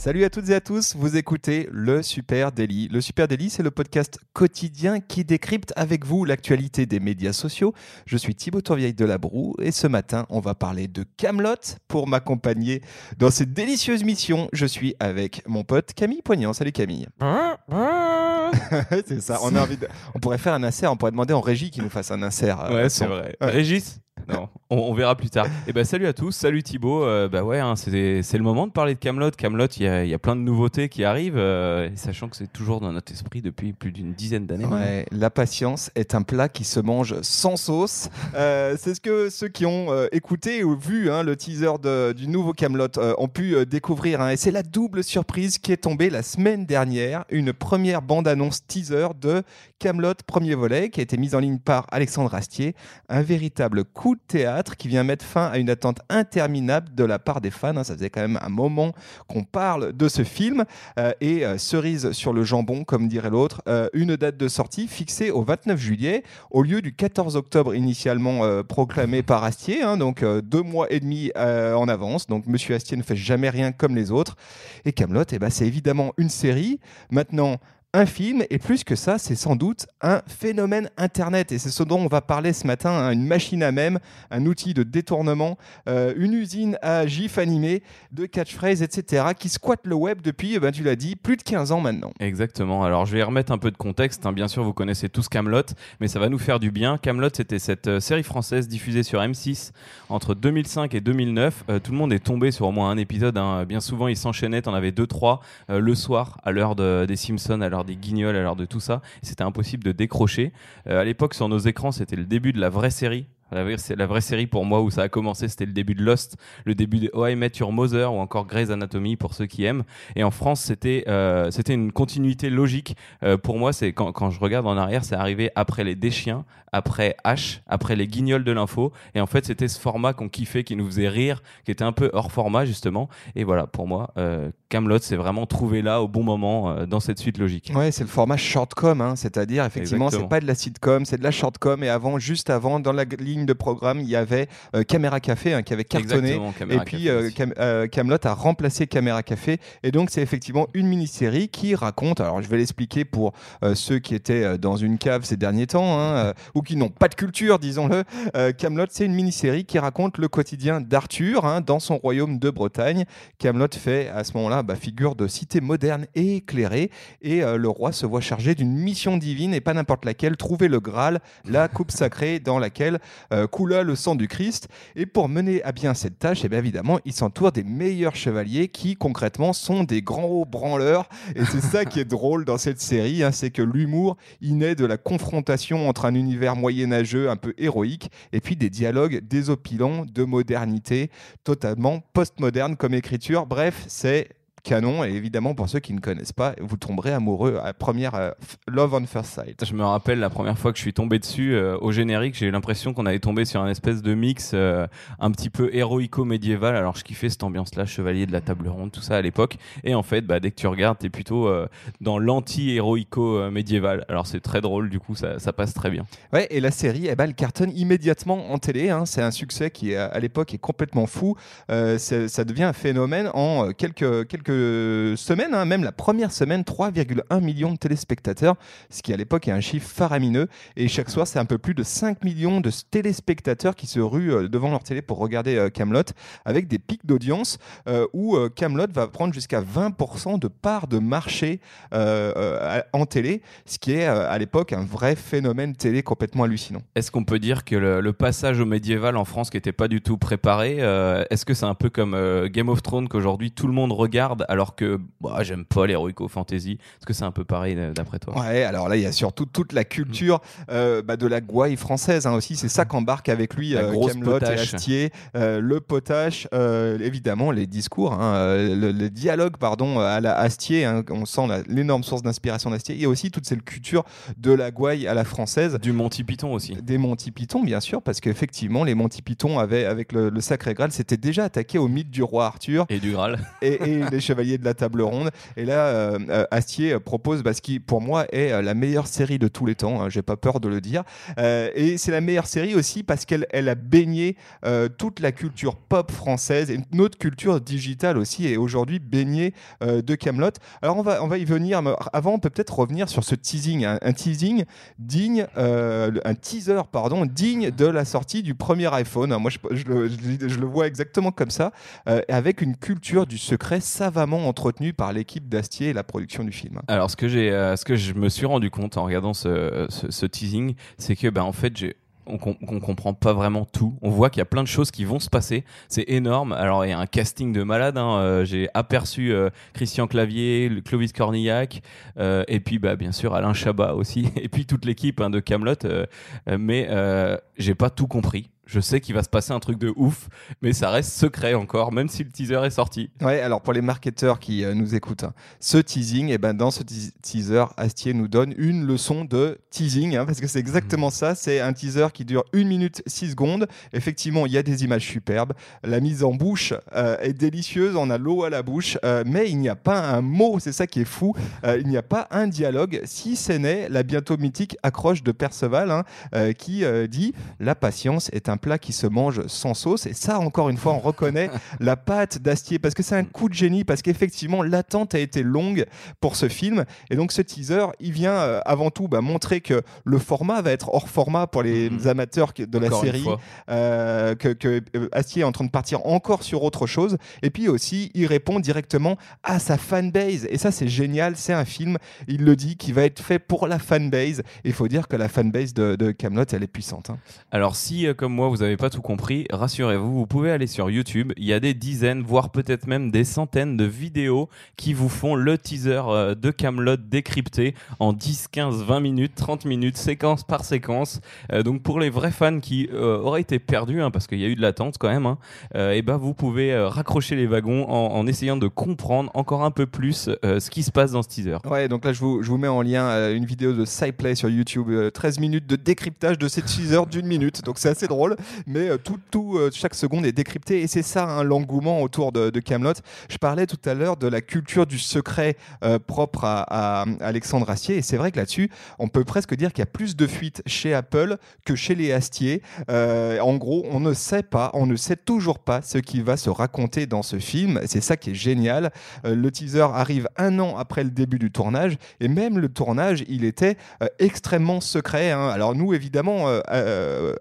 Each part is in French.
Salut à toutes et à tous, vous écoutez le Super Daily. Le Super Daily, c'est le podcast quotidien qui décrypte avec vous l'actualité des médias sociaux. Je suis Thibaut Tourvieille de la Broue et ce matin, on va parler de Camelot pour m'accompagner dans cette délicieuse mission. Je suis avec mon pote Camille Poignant. Salut Camille. c'est ça, on a envie de... On pourrait faire un insert, on pourrait demander en régie qu'il nous fasse un insert. euh, Ouais, c'est vrai. Ouais. Régis? Non, on, verra plus tard. Et ben salut à tous, salut Thibaut. Euh, bah ouais, hein, c'est le moment de parler de Camelot. Camelot, il y, y a plein de nouveautés qui arrivent, euh, sachant que c'est toujours dans notre esprit depuis plus d'une dizaine d'années. la patience est un plat qui se mange sans sauce. Euh, c'est ce que ceux qui ont euh, écouté ou vu hein, le teaser du nouveau Camelot ont pu découvrir. hein. Et c'est la double surprise qui est tombée la semaine dernière. Une première bande-annonce teaser de Camelot premier volet qui a été mise en ligne par Alexandre Astier. Un véritable coup théâtre qui vient mettre fin à une attente interminable de la part des fans. hein. Ça faisait quand même un moment qu'on parle de ce film. Euh, et euh, cerise sur le jambon, comme dirait l'autre, euh, une date de sortie fixée au 29 juillet, au lieu du 14 octobre initialement proclamé par Astier, hein, donc deux mois et demi en avance. Donc Monsieur Astier ne fait jamais rien comme les autres. Et Camelot, eh ben, c'est évidemment une série. Maintenant. Un film, et plus que ça, c'est sans doute un phénomène Internet. Et c'est ce dont on va parler ce matin, hein, une machine à même, un outil de détournement, euh, une usine à gifs animés, de catchphrases, etc., qui squatte le web depuis, eh ben, tu l'as dit, plus de 15 ans maintenant. Exactement. Alors je vais remettre un peu de contexte. hein. Bien sûr, vous connaissez tous Camelot, mais ça va nous faire du bien. Camelot, c'était cette euh, série française diffusée sur M6 entre 2005 et 2009. Euh, tout le monde est tombé sur au moins un épisode. hein. Bien souvent, ils s'enchaînaient. T'en avais deux, trois le soir, à l'heure de- des Simpsons, à l'heure des Guignols, à l'heure de tout ça. C'était impossible de décrocher. Euh, à l'époque, sur nos écrans, c'était le début de la vraie série. La vraie, la vraie série pour moi où ça a commencé, c'était le début de Lost, le début de Oh I Met Your Mother ou encore Grey's Anatomy pour ceux qui aiment. Et en France, c'était euh, c'était une continuité logique. Euh, pour moi, c'est quand, quand je regarde en arrière, c'est arrivé après les Deschiens, après H, après les Guignols de l'info. Et en fait, c'était ce format qu'on kiffait, qui nous faisait rire, qui était un peu hors format justement. Et voilà, pour moi, euh, Camelot, c'est vraiment trouvé là au bon moment euh, dans cette suite logique. Ouais, c'est le format shortcom, hein, c'est-à-dire effectivement, c'est pas de la sitcom, c'est de la shortcom. Et avant, juste avant, dans la g- ligne de programme, il y avait euh, Caméra Café hein, qui avait cartonné. Et puis euh, euh, Camelot a remplacé Caméra Café et donc c'est effectivement une mini-série qui raconte. Alors je vais l'expliquer pour euh, ceux qui étaient dans une cave ces derniers temps hein, ou qui n'ont pas de culture, disons-le. Camelot, c'est une mini-série qui raconte le quotidien d'Arthur hein, dans son royaume de Bretagne. Camelot fait à ce moment-là bah, figure de cité moderne et éclairée et euh, le roi se voit chargé d'une mission divine et pas n'importe laquelle, trouver le Graal, la coupe sacrée dans laquelle coula le sang du Christ. Et pour mener à bien cette tâche, eh bien évidemment, il s'entoure des meilleurs chevaliers qui concrètement sont des grands branleurs. Et c'est ça qui est drôle dans cette série, hein, c'est que l'humour, il naît de la confrontation entre un univers moyenâgeux un peu héroïque et puis des dialogues désopilants de modernité totalement postmoderne comme écriture. Bref, c'est canon et évidemment pour ceux qui ne connaissent pas, vous tomberez amoureux à première euh, Love on First Sight. Je me rappelle la première fois que je suis tombé dessus euh, au générique, j'ai eu l'impression qu'on avait tombé sur un espèce de mix euh, un petit peu héroïco-médiéval. Alors je kiffais cette ambiance-là, chevalier de la table ronde, tout ça à l'époque. Et en fait, bah, dès que tu regardes, t'es plutôt dans l'anti-héroïco-médiéval. Alors c'est très drôle, du coup ça, ça passe très bien. Ouais, et la série, eh ben, elle cartonne immédiatement en télé. hein. C'est un succès qui, à l'époque, est complètement fou. Ça devient un phénomène en quelques, quelques semaines, hein. même la première semaine, 3,1 millions de téléspectateurs, ce qui à l'époque est un chiffre faramineux. Et chaque soir, c'est un peu plus de 5 millions de téléspectateurs qui se ruent euh, devant leur télé pour regarder Camelot, avec des pics d'audience euh, où Camelot va prendre jusqu'à 20% de part de marché euh, euh, en télé, ce qui est euh, à l'époque un vrai phénomène télé complètement hallucinant. Est-ce qu'on peut dire que le, passage au médiéval en France qui n'était pas du tout préparé, euh, est-ce que c'est un peu comme euh, Game of Thrones qu'aujourd'hui tout le monde regarde alors que bah, j'aime pas l'héroïco fantasy Est-ce que c'est un peu pareil euh, d'après toi Ouais, alors là, il y a surtout toute la culture euh, bah, de la gouaille française hein, aussi. C'est ça qu'embarque avec lui La euh, grosse et. Astier. Euh, le potache, évidemment, les discours, hein, le, le dialogue, pardon, à la Astier. hein, on sent l'énorme source d'inspiration d'Astier. A aussi toute cette culture de la gouaille à la française. Du Monty Python aussi. Des Monty Python, bien sûr, parce qu'effectivement, les Monty Python avaient, avec le, le Sacré Graal, s'étaient déjà attaqués au mythe du roi Arthur Et du Graal. et, et les chevaliers de la table ronde. Et là, Astier propose bah, ce qui, pour moi, est la meilleure série de tous les temps. Hein, J'ai pas peur de le dire. et c'est la meilleure série aussi parce qu'elle elle a baigné toute la culture pop française et notre culture digitale aussi est aujourd'hui baignée de Camelot. Alors on va, on va y venir. Avant, on peut peut-être revenir sur ce teasing, un, teasing digne, un teaser pardon, digne de la sortie du premier iPhone. Moi, je, le, vois exactement comme ça, avec une culture du secret entretenue par l'équipe d'Astier et la production du film. Alors, ce que, j'ai, ce que je me suis rendu compte en regardant ce, teasing, c'est que, ben, en fait, on, on, comprend pas vraiment tout. On voit qu'il y a plein de choses qui vont se passer. C'est énorme. Alors il y a un casting de malade. Hein. Euh, j'ai aperçu euh, Christian Clavier, Clovis Cornillac, euh, et puis bah bien sûr Alain Chabat aussi, et puis toute l'équipe hein, de Camelot. mais j'ai pas tout compris je sais qu'il va se passer un truc de ouf, mais ça reste secret encore, même si le teaser est sorti. Ouais, alors pour les marketeurs qui euh, nous écoutent, hein, ce teasing, et eh ben dans ce teaser, Astier nous donne une leçon de teasing, hein, parce que c'est exactement mmh. ça. C'est un teaser qui dure 1 minute 6 secondes. Effectivement, il y a des images superbes. La mise en bouche euh, est délicieuse, on a l'eau à la bouche, euh, mais il n'y a pas un mot, c'est ça qui est fou. il n'y a pas un dialogue, si ce n'est la bientôt mythique accroche de Perceval, hein, qui dit La patience est un plat qui se mange sans sauce. Et ça, encore une fois, on reconnaît la patte d'Astier parce que c'est un coup de génie, parce qu'effectivement, l'attente a été longue pour ce film. Et donc, ce teaser, il vient euh, avant tout bah, montrer que le format va être hors format pour les mhm. amateurs de la série, euh, que, euh, Astier est en train de partir encore sur autre chose. Et puis aussi, il répond directement à sa fanbase. Et ça, c'est génial. C'est un film, il le dit, qui va être fait pour la fanbase. Il faut dire que la fanbase de Camelot, elle est puissante. Hein. Alors, si, comme moi, vous n'avez pas tout compris, rassurez-vous, vous pouvez aller sur YouTube. Il y a des dizaines, voire peut-être même des centaines de vidéos qui vous font le teaser euh, de Camelot décrypté en 10, 15, 20 minutes, 30 minutes, séquence par séquence. Euh, donc pour les vrais fans qui euh, auraient été perdus, hein, parce qu'il y a eu de l'attente quand même, et hein, eh ben vous pouvez raccrocher les wagons en, essayant de comprendre encore un peu plus ce qui se passe dans ce teaser. Ouais, donc là je vous, je vous mets en lien une vidéo de SciPlay sur YouTube, 13 minutes de décryptage de ces teasers d'une minute. Donc c'est assez drôle mais euh, tout, tout euh, chaque seconde est décryptée et c'est ça hein, l'engouement autour de, Camelot. Je parlais tout à l'heure de la culture du secret euh, propre à, Alexandre Astier et c'est vrai que là-dessus, on peut presque dire qu'il y a plus de fuites chez Apple que chez les Astier. en gros, on ne sait pas, on ne sait toujours pas ce qui va se raconter dans ce film. C'est ça qui est génial. le teaser arrive un an après le début du tournage et même le tournage, il était extrêmement secret. Hein. Alors nous, évidemment,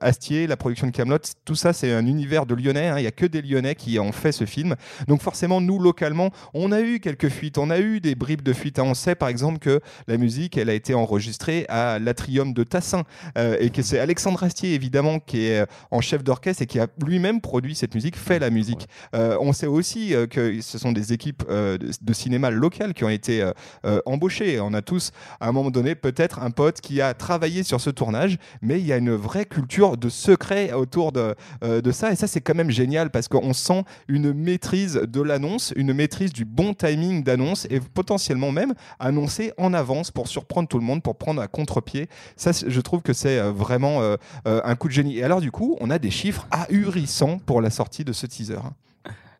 Astier, la production de Camelot tout ça, c'est un univers de Lyonnais. Hein. Il n'y a que des Lyonnais qui ont fait ce film. Donc forcément, nous, localement, on a eu quelques fuites. On a eu des bribes de fuites. On sait, par exemple, que la musique, elle a été enregistrée à l'Atrium de Tassin. Euh, et que c'est Alexandre Astier, évidemment, qui est euh, en chef d'orchestre et qui a lui-même produit cette musique, fait la musique. Euh, on sait aussi que ce sont des équipes de, cinéma locales qui ont été embauchées. On a tous, à un moment donné, peut-être un pote qui a travaillé sur ce tournage, mais il y a une vraie culture de secret autour euh, de, ça. Et ça, c'est quand même génial parce qu'on sent une maîtrise de l'annonce, une maîtrise du bon timing d'annonce et potentiellement même annoncer en avance pour surprendre tout le monde, pour prendre à contre-pied. Ça, je trouve que c'est euh, vraiment euh, un coup de génie. Et alors, du coup, on a des chiffres ahurissants pour la sortie de ce teaser.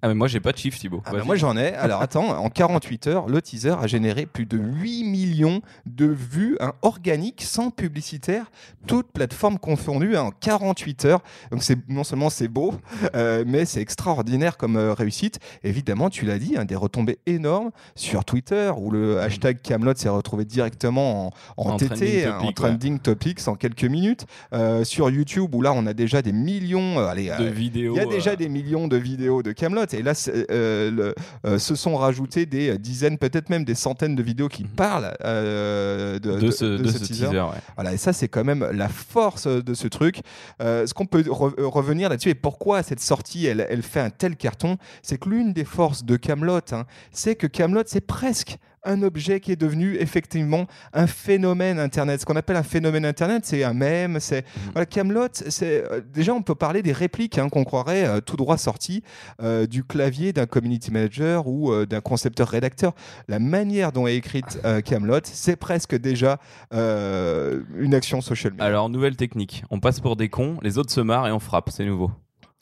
Ah mais moi j'ai pas de chiffre Thibaut. Ah bah, moi j'en ai. Alors attends, en 48 heures, le teaser a généré plus de 8 millions de vues un organique sans publicitaire, toutes plateformes confondues hein, en 48 heures. Donc c'est non seulement c'est beau, euh, mais c'est extraordinaire comme euh, réussite. Évidemment, tu l'as dit, hein, des retombées énormes sur Twitter où le hashtag Camelot s'est retrouvé directement en, en, TT, en trending topics en quelques minutes. Euh, sur YouTube où là on a déjà des millions, allez, de vidéos. Il y a déjà des millions de vidéos de Camelot. Et là, euh, euh, se sont rajoutés des dizaines, peut-être même des centaines de vidéos qui mhm. parlent euh, de, ce, teaser. Voilà, et ça, c'est quand même la force de ce truc. ce qu'on peut revenir là-dessus et pourquoi cette sortie, elle, elle fait un tel carton, c'est que l'une des forces de Camelot, hein, c'est que Camelot, c'est presque un objet qui est devenu effectivement un phénomène Internet. Ce qu'on appelle un phénomène Internet, c'est un mème. C'est mhm. voilà, Camelot. C'est euh, déjà on peut parler des répliques hein, qu'on croirait euh, tout droit sorties euh, du clavier d'un community manager ou d'un concepteur rédacteur. La manière dont est écrite Camelot, c'est presque déjà une action social media. Alors nouvelle technique. On passe pour des cons, les autres se marrent et on frappe. C'est nouveau.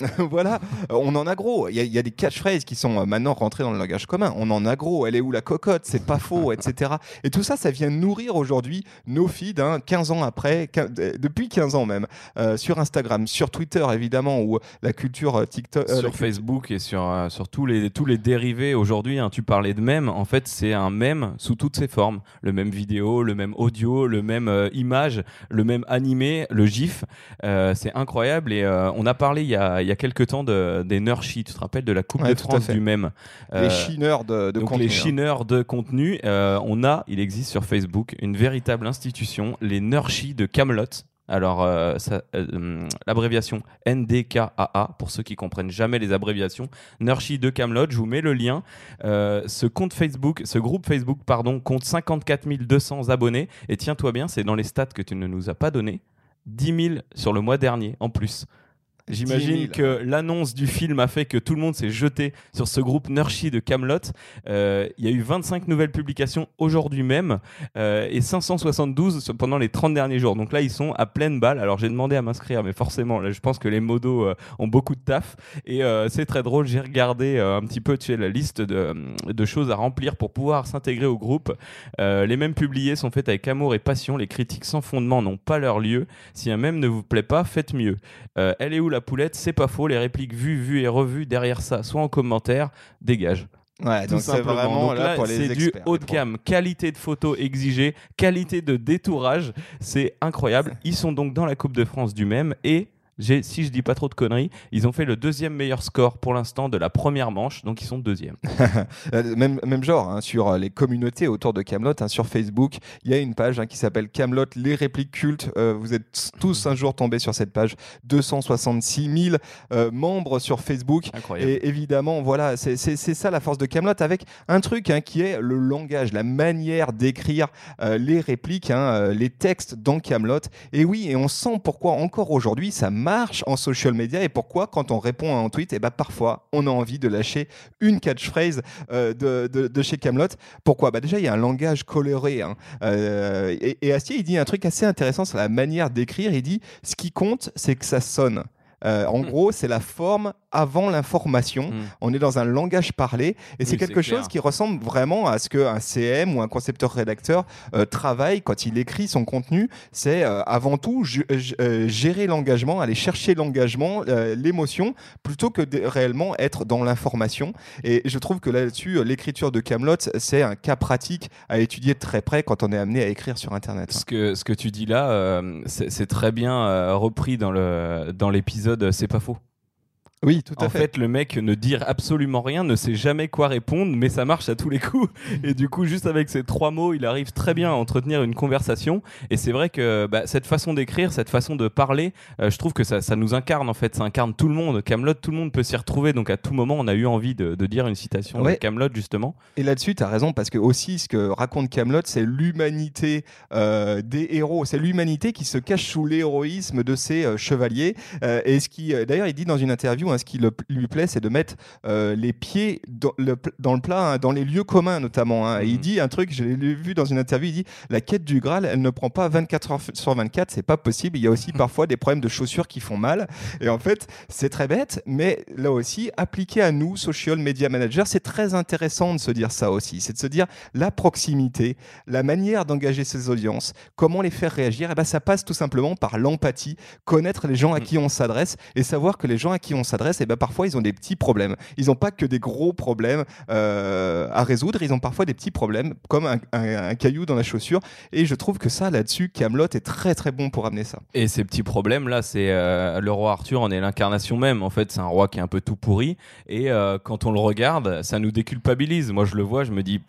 voilà, on en a gros. Il y, a- il y a des catchphrases qui sont euh, maintenant rentrées dans le langage commun. On en a gros. Elle est où la cocotte? C'est pas faux, etc. Et tout ça, ça vient nourrir aujourd'hui nos feeds, hein, 15 ans après, euh, depuis 15 ans même, euh, sur Instagram, sur Twitter évidemment, où la culture TikTok. euh, sur culture- Facebook et sur, euh, sur tous, les, tous les dérivés aujourd'hui, hein, tu parlais de mème, en fait c'est un mème sous toutes ses formes. Le même vidéo, le même audio, le même image, le même animé, le GIF. C'est incroyable et on a parlé il y a, il y a quelques temps de, des Nurshi, tu te rappelles de la Coupe Ouais, de France du mème. Les Euh, chineurs de, de donc contenu, les hein. chineurs de contenu, euh, on a, il existe sur Facebook une véritable institution, les Nurshi de Camelot. Alors, euh, l'abréviation NDKAA, pour ceux qui comprennent jamais les abréviations, Nurshi de Camelot, je vous mets le lien. Euh, ce compte Facebook, ce groupe Facebook, pardon, compte 54 200 abonnés. Et tiens-toi bien, c'est dans les stats que tu ne nous as pas donné, 10 000 sur le mois dernier en plus. 10 J'imagine 000. que l'annonce du film a fait que tout le monde s'est jeté sur ce groupe Nurshi de Camelot. Euh, Il y a eu 25 nouvelles publications aujourd'hui même euh, et 572 sur- pendant les 30 derniers jours. Donc là, ils sont à pleine balle. Alors j'ai demandé à m'inscrire, mais forcément, là, je pense que les modos euh, ont beaucoup de taf. Et c'est très drôle. J'ai regardé un petit peu tu sais, la liste de, de choses à remplir pour pouvoir s'intégrer au groupe. Les mêmes publiés sont faits avec amour et passion. Les critiques sans fondement n'ont pas leur lieu. Si un même ne vous plaît pas, faites mieux. Elle est où la poulette C'est pas faux. Les répliques vues, vues et revues derrière ça, soit en commentaire, dégage. Ouais, Tout donc c'est simplement. vraiment Donc là, là, pour les c'est du haut de gamme, qualité de photo exigée, qualité de détourage, c'est incroyable. Ils sont donc dans la Coupe de France du même et si je dis pas trop de conneries, ils ont fait le deuxième meilleur score pour l'instant de la première manche, donc ils sont deuxième. Euh, même, même genre, hein, sur euh, les communautés autour de Camelot, hein, sur Facebook, il y a une page hein, qui s'appelle Camelot, les répliques cultes. Euh, vous êtes tous un jour tombés sur cette page. 266 000 euh, membres sur Facebook. Incroyable. Et évidemment, voilà, c'est ça la force de Camelot avec un truc qui est le langage, la manière d'écrire euh, les répliques, les textes dans Camelot. Et oui, et on sent pourquoi encore aujourd'hui ça marche en social media et pourquoi quand on répond à un tweet, et ben parfois on a envie de lâcher une catchphrase euh, de, de, de chez Camelot. Pourquoi? Bah déjà il y a un langage coloré. hein. Euh, et, et Astier il dit un truc assez intéressant sur la manière d'écrire. Il dit ce qui compte c'est que ça sonne. Euh, en Mm. gros, c'est la forme avant l'information. Mm. On est dans un langage parlé et c'est Oui, quelque c'est chose qui ressemble vraiment à ce qu'un CM ou un concepteur-rédacteur euh, travaille quand il écrit son contenu. C'est euh, avant tout gérer l'engagement, aller chercher l'engagement, l'émotion, plutôt que de réellement être dans l'information. Et je trouve que là-dessus, l'écriture de Camelot, c'est un cas pratique à étudier de très près quand on est amené à écrire sur Internet. Ce que, ce que tu dis là, c'est très bien repris dans le dans l'épisode euh, C'est pas faux. Oui, tout à En fait. fait, le mec ne dit absolument rien, ne sait jamais quoi répondre, mais ça marche à tous les coups. Et du coup, juste avec ces trois mots, il arrive très bien à entretenir une conversation. Et c'est vrai que bah, cette façon d'écrire, cette façon de parler, euh, je trouve que ça, ça nous incarne en fait. Ça incarne tout le monde. Camelot, tout le monde peut s'y retrouver. Donc à tout moment, on a eu envie de, de dire une citation Ouais. de Camelot justement. Et là-dessus, tu as raison, parce que aussi, ce que raconte Camelot, c'est l'humanité euh, des héros. C'est l'humanité qui se cache sous l'héroïsme de ces euh, chevaliers. Et ce qui, d'ailleurs, il dit dans une interview, hein, ce qui le- lui plaît, c'est de mettre euh, les pieds dans le, pl- dans le plat, hein, dans les lieux communs notamment. hein. Et il Mhm. dit un truc, je l'ai vu dans une interview, il dit la quête du Graal, elle ne prend pas 24 heures sur 24, c'est pas possible. Il y a aussi parfois des problèmes de chaussures qui font mal. Et en fait, c'est très bête, mais là aussi, appliqué à nous, social media managers, c'est très intéressant de se dire ça aussi. C'est de se dire la proximité, la manière d'engager ses audiences, comment les faire réagir. Et ben, ça passe tout simplement par l'empathie, connaître les gens à qui on s'adresse et savoir que les gens à qui on s'adresse, et ben, parfois, ils ont des petits problèmes. Ils n'ont pas que des gros problèmes euh, à résoudre, ils ont parfois des petits problèmes, comme un, caillou dans la chaussure. Et je trouve que ça, là-dessus, Camelot est très très bon pour amener ça. Et ces petits problèmes là, c'est euh, le roi Arthur en est l'incarnation même. En fait, c'est un roi qui est un peu tout pourri. Et euh, quand on le regarde, ça nous déculpabilise. Moi, je le vois, je me dis,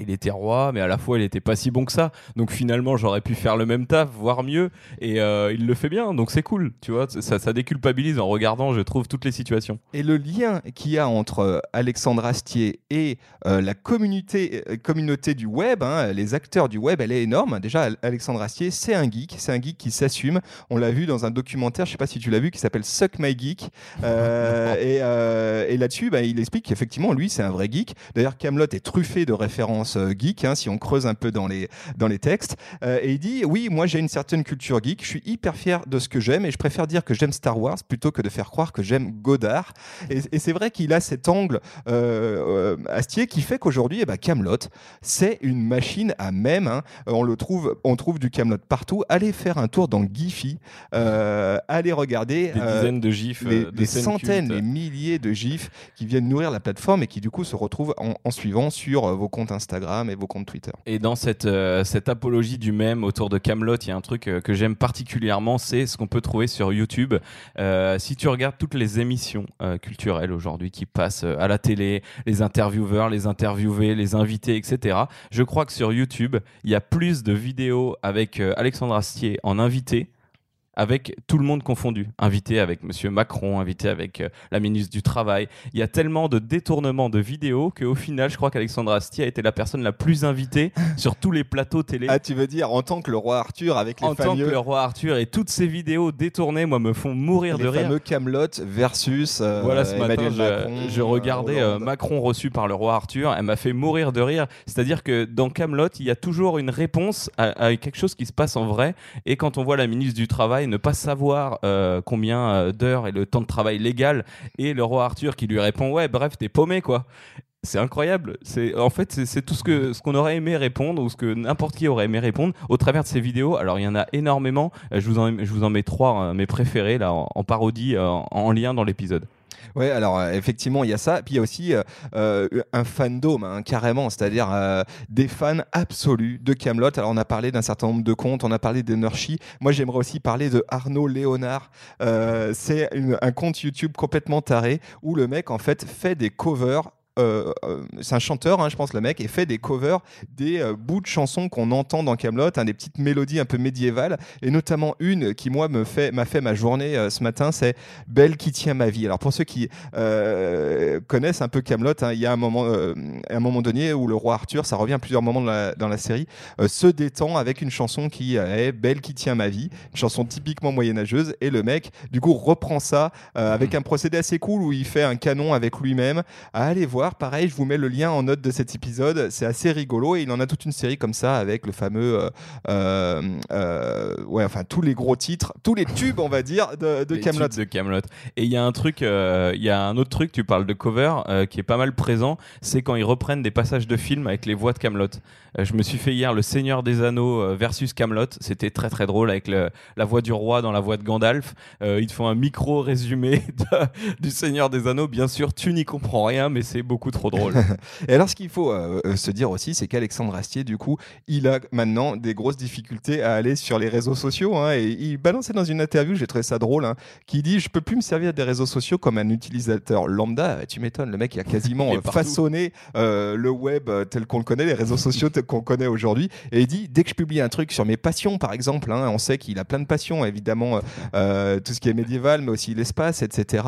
il était roi, mais à la fois, il était pas si bon que ça. Donc finalement, j'aurais pu faire le même taf, voire mieux. Et il le fait bien, donc c'est cool. Tu vois, ça, ça déculpabilise en regardant, je trouve, toutes les situations. Et le lien qu'il y a entre euh, Alexandre Astier et euh, la communauté, euh, communauté du web, hein, les acteurs du web, elle est énorme. Déjà, Al- Alexandre Astier, c'est un geek, c'est un geek qui s'assume. On l'a vu dans un documentaire, je sais pas si tu l'as vu, qui s'appelle Suck My Geek. Euh, et euh, et là-dessus, bah, il explique qu'effectivement, lui, c'est un vrai geek. D'ailleurs, Camelot est truffé de références geek, hein, si on creuse un peu dans les, dans les textes. Et il dit Oui, moi, j'ai une certaine culture geek. Je suis hyper fier de ce que j'aime et je préfère dire que j'aime Star Wars plutôt que de faire croire que j'aime Godard. Et, c'est vrai qu'il a cet angle euh, Astier qui fait qu'aujourd'hui, eh ben, Camelot, c'est une machine à même. Hein. On le trouve, on trouve du Camelot partout. Allez faire un tour dans Giphy, allez regarder des dizaines de gifs, des centaines, des milliers de gifs qui viennent nourrir la plateforme et qui du coup se retrouvent en, suivant sur vos comptes Instagram et vos comptes Twitter. Et dans cette, cette apologie du même autour de Camelot, il y a un truc que j'aime particulièrement, c'est ce qu'on peut trouver sur YouTube. Euh, si tu regardes toutes les émissions euh, culturelles aujourd'hui qui passent euh, à la télé, les intervieweurs, les interviewés, les invités, etc., je crois que sur YouTube, il y a plus de vidéos avec Alexandre Astier en invité avec tout le monde confondu. Invité avec Monsieur Macron, invité avec euh, la ministre du Travail. Il y a tellement de détournements de vidéos qu'au final, je crois qu'Alexandre Astier a été la personne la plus invitée sur tous les plateaux télé. Ah, tu veux dire en tant que le roi Arthur avec les En tant que le roi Arthur et toutes ces vidéos détournées, moi, me font mourir de rire. Les fameux Camelot versus. Euh, voilà, ce matin, je, regardais euh, Macron reçu par le roi Arthur. Elle m'a fait mourir de rire. C'est-à-dire que dans Camelot, il y a toujours une réponse à, à quelque chose qui se passe en vrai. Et quand on voit la ministre du Travail ne pas savoir euh, combien euh, d'heures et le temps de travail légal, et le roi Arthur qui lui répond ouais bref t'es paumé quoi. C'est incroyable. C'est en fait c'est tout ce que ce qu'on aurait aimé répondre ou ce que n'importe qui aurait aimé répondre au travers de ces vidéos. Alors il y en a énormément. Je vous en, je vous en mets trois hein, mes préférés là en, parodie en lien dans l'épisode. Ouais, alors euh, effectivement, il y a ça. Puis il y a aussi euh, euh, un fandom, hein, carrément, c'est-à-dire des fans absolus de Camelot. Alors on a parlé d'un certain nombre de comptes, on a parlé d'Energy. Moi, j'aimerais aussi parler de Arnaud Léonard. c'est un compte YouTube complètement taré où le mec en fait fait des covers euh, euh, c'est un chanteur, hein, je pense, le mec, et fait des covers des euh, bouts de chansons qu'on entend dans Camelot, hein, des petites mélodies un peu médiévales, et notamment une qui moi me fait m'a fait ma journée ce matin, c'est Belle qui tient ma vie. Alors pour ceux qui connaissent un peu Camelot, hein, il y a un moment, un moment donné où le roi Arthur, ça revient à plusieurs moments dans la, dans la série, se détend avec une chanson qui est Belle qui tient ma vie, une chanson typiquement moyenâgeuse, et le mec du coup reprend ça avec un procédé assez cool où il fait un canon avec lui-même. À aller voir Pareil, je vous mets le lien en note de cet épisode. C'est assez rigolo et il en a toute une série comme ça avec le fameux, euh, euh, euh, ouais, enfin tous les gros titres, tous les tubes, on va dire, de, de Camelot. De Camelot. Et il y a un truc, il y a un autre truc. Tu parles de cover qui est pas mal présent. C'est quand ils reprennent des passages de films avec les voix de Camelot. je me suis fait hier Le Seigneur des Anneaux versus Camelot. C'était très très drôle avec la voix du roi dans la voix de Gandalf. ils te font un micro résumé du Seigneur des Anneaux. Bien sûr, tu n'y comprends rien, mais c'est beaucoup trop drôle. et alors, ce qu'il faut euh, euh, se dire aussi, c'est qu'Alexandre Astier, du coup, il a maintenant des grosses difficultés à aller sur les réseaux sociaux. Hein, et il balançait dans une interview, j'ai trouvé ça drôle, hein, qui dit Je peux plus me servir des réseaux sociaux comme un utilisateur lambda. tu m'étonnes, le mec, il a quasiment euh, façonné le web tel qu'on le connaît, les réseaux sociaux tels qu'on connaît aujourd'hui. Et il dit Dès que je publie un truc sur mes passions, par exemple, hein, on sait qu'il a plein de passions, évidemment, tout ce qui est médiéval, mais aussi l'espace, etc.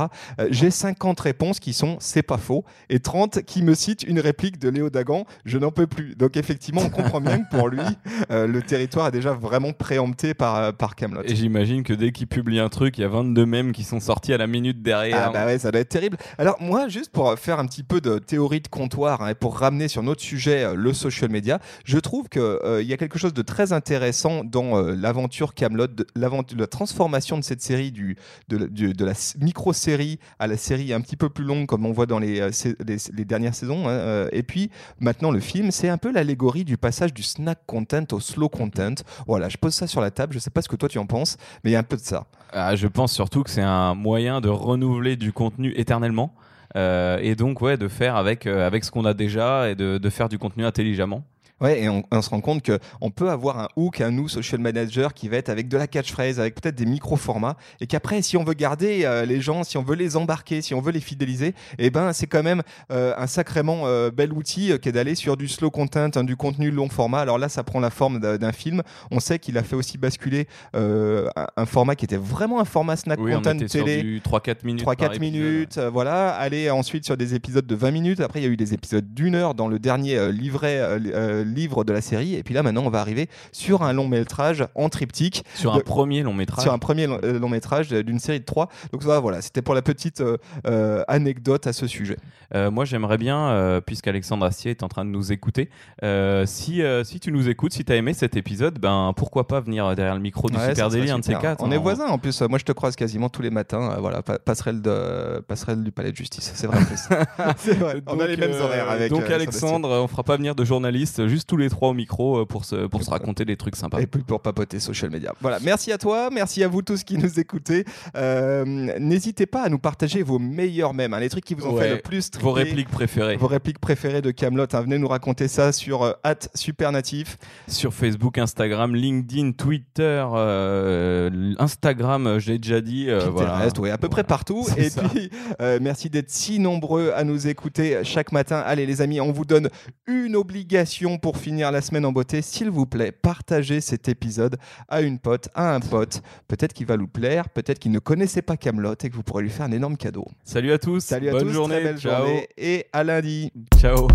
j'ai 50 réponses qui sont C'est pas faux. Et 30 qui me cite une réplique de Léo Dagan, je n'en peux plus. Donc effectivement, on comprend bien que pour lui, euh, le territoire est déjà vraiment préempté par, euh, par Camelot. Et j'imagine que dès qu'il publie un truc, il y a 22 mèmes qui sont sortis à la minute derrière. Ah bah ouais, ça doit être terrible. Alors moi, juste pour faire un petit peu de théorie de comptoir hein, et pour ramener sur notre sujet euh, le social media, je trouve qu'il il y a quelque chose de très intéressant dans l'aventure Camelot, la transformation de cette série du, de, de la micro-série à la série un petit peu plus longue comme on voit dans les, les, les dernières saisons. Hein, euh, et puis maintenant, le film, c'est un peu l'allégorie du passage du snack content au slow content. Voilà, je pose ça sur la table. Je sais pas ce que toi tu en penses, mais il y a un peu de ça. Ah, je pense surtout que c'est un moyen de renouveler du contenu éternellement. Euh, et donc, ouais, de faire avec, euh, avec ce qu'on a déjà et de, de faire du contenu intelligemment. Ouais, et on, se rend compte qu'on peut avoir un hook, un nous social manager qui va être avec de la catchphrase, avec peut-être des micro-formats, et qu'après, si on veut garder euh, les gens, si on veut les embarquer, si on veut les fidéliser, eh ben, c'est quand même euh, un sacrément euh, bel outil qui est d'aller sur du slow content, hein, du contenu long format. Alors là, ça prend la forme d'un film. On sait qu'il a fait aussi basculer un, format qui était vraiment un format snack content télé. 3-4 minutes. 3-4 minutes, voilà. Aller ensuite sur des épisodes de 20 minutes. Après, il y a eu des épisodes d'une heure dans le dernier livret livres de la série. Et puis là, maintenant, on va arriver sur un long métrage en triptyque. Sur un premier long métrage. Sur un premier long, long métrage d'une série de trois. Donc ça, voilà, c'était pour la petite anecdote à ce sujet. moi, j'aimerais bien, puisqu'Alexandre Assier est en train de nous écouter, si, si tu nous écoutes, si tu as aimé cet épisode, ben pourquoi pas venir derrière le micro du Super Délit, un de ces quatre. On est voisins en plus. Moi, je te croise quasiment tous les matins. voilà, passerelle, de, passerelle du palais de justice. C'est vrai. on a les mêmes horaires avec. Donc, Alexandre, on fera pas venir de journalistes, juste tous les trois au micro pour se, pour se raconter des trucs sympas. Et puis pour papoter social media. Voilà. Merci à toi. Merci à vous tous qui nous écoutez. N'hésitez pas à nous partager vos meilleurs mèmes, hein, les trucs qui vous ont fait le plus. Vos répliques préférées. Vos répliques préférées de Camelot. Hein. venez nous raconter ça sur @supernatif. Sur Facebook, Instagram, LinkedIn, Twitter, euh, Instagram, euh, j'ai déjà dit. Euh, voilà. ouais, à peu près partout. Et puis, merci d'être si nombreux à nous écouter chaque matin. Allez, les amis, on vous donne une obligation pour finir la semaine en beauté. S'il vous plaît, partagez cet épisode à une pote, à un pote. Peut-être qu'il va vous plaire, peut-être qu'il ne connaissait pas Camelot et que vous pourrez lui faire un énorme cadeau. Salut à tous. Salut à Bonne tous. Journée. Très belle journée. Et à lundi. Ciao.